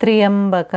त्र्यम्बक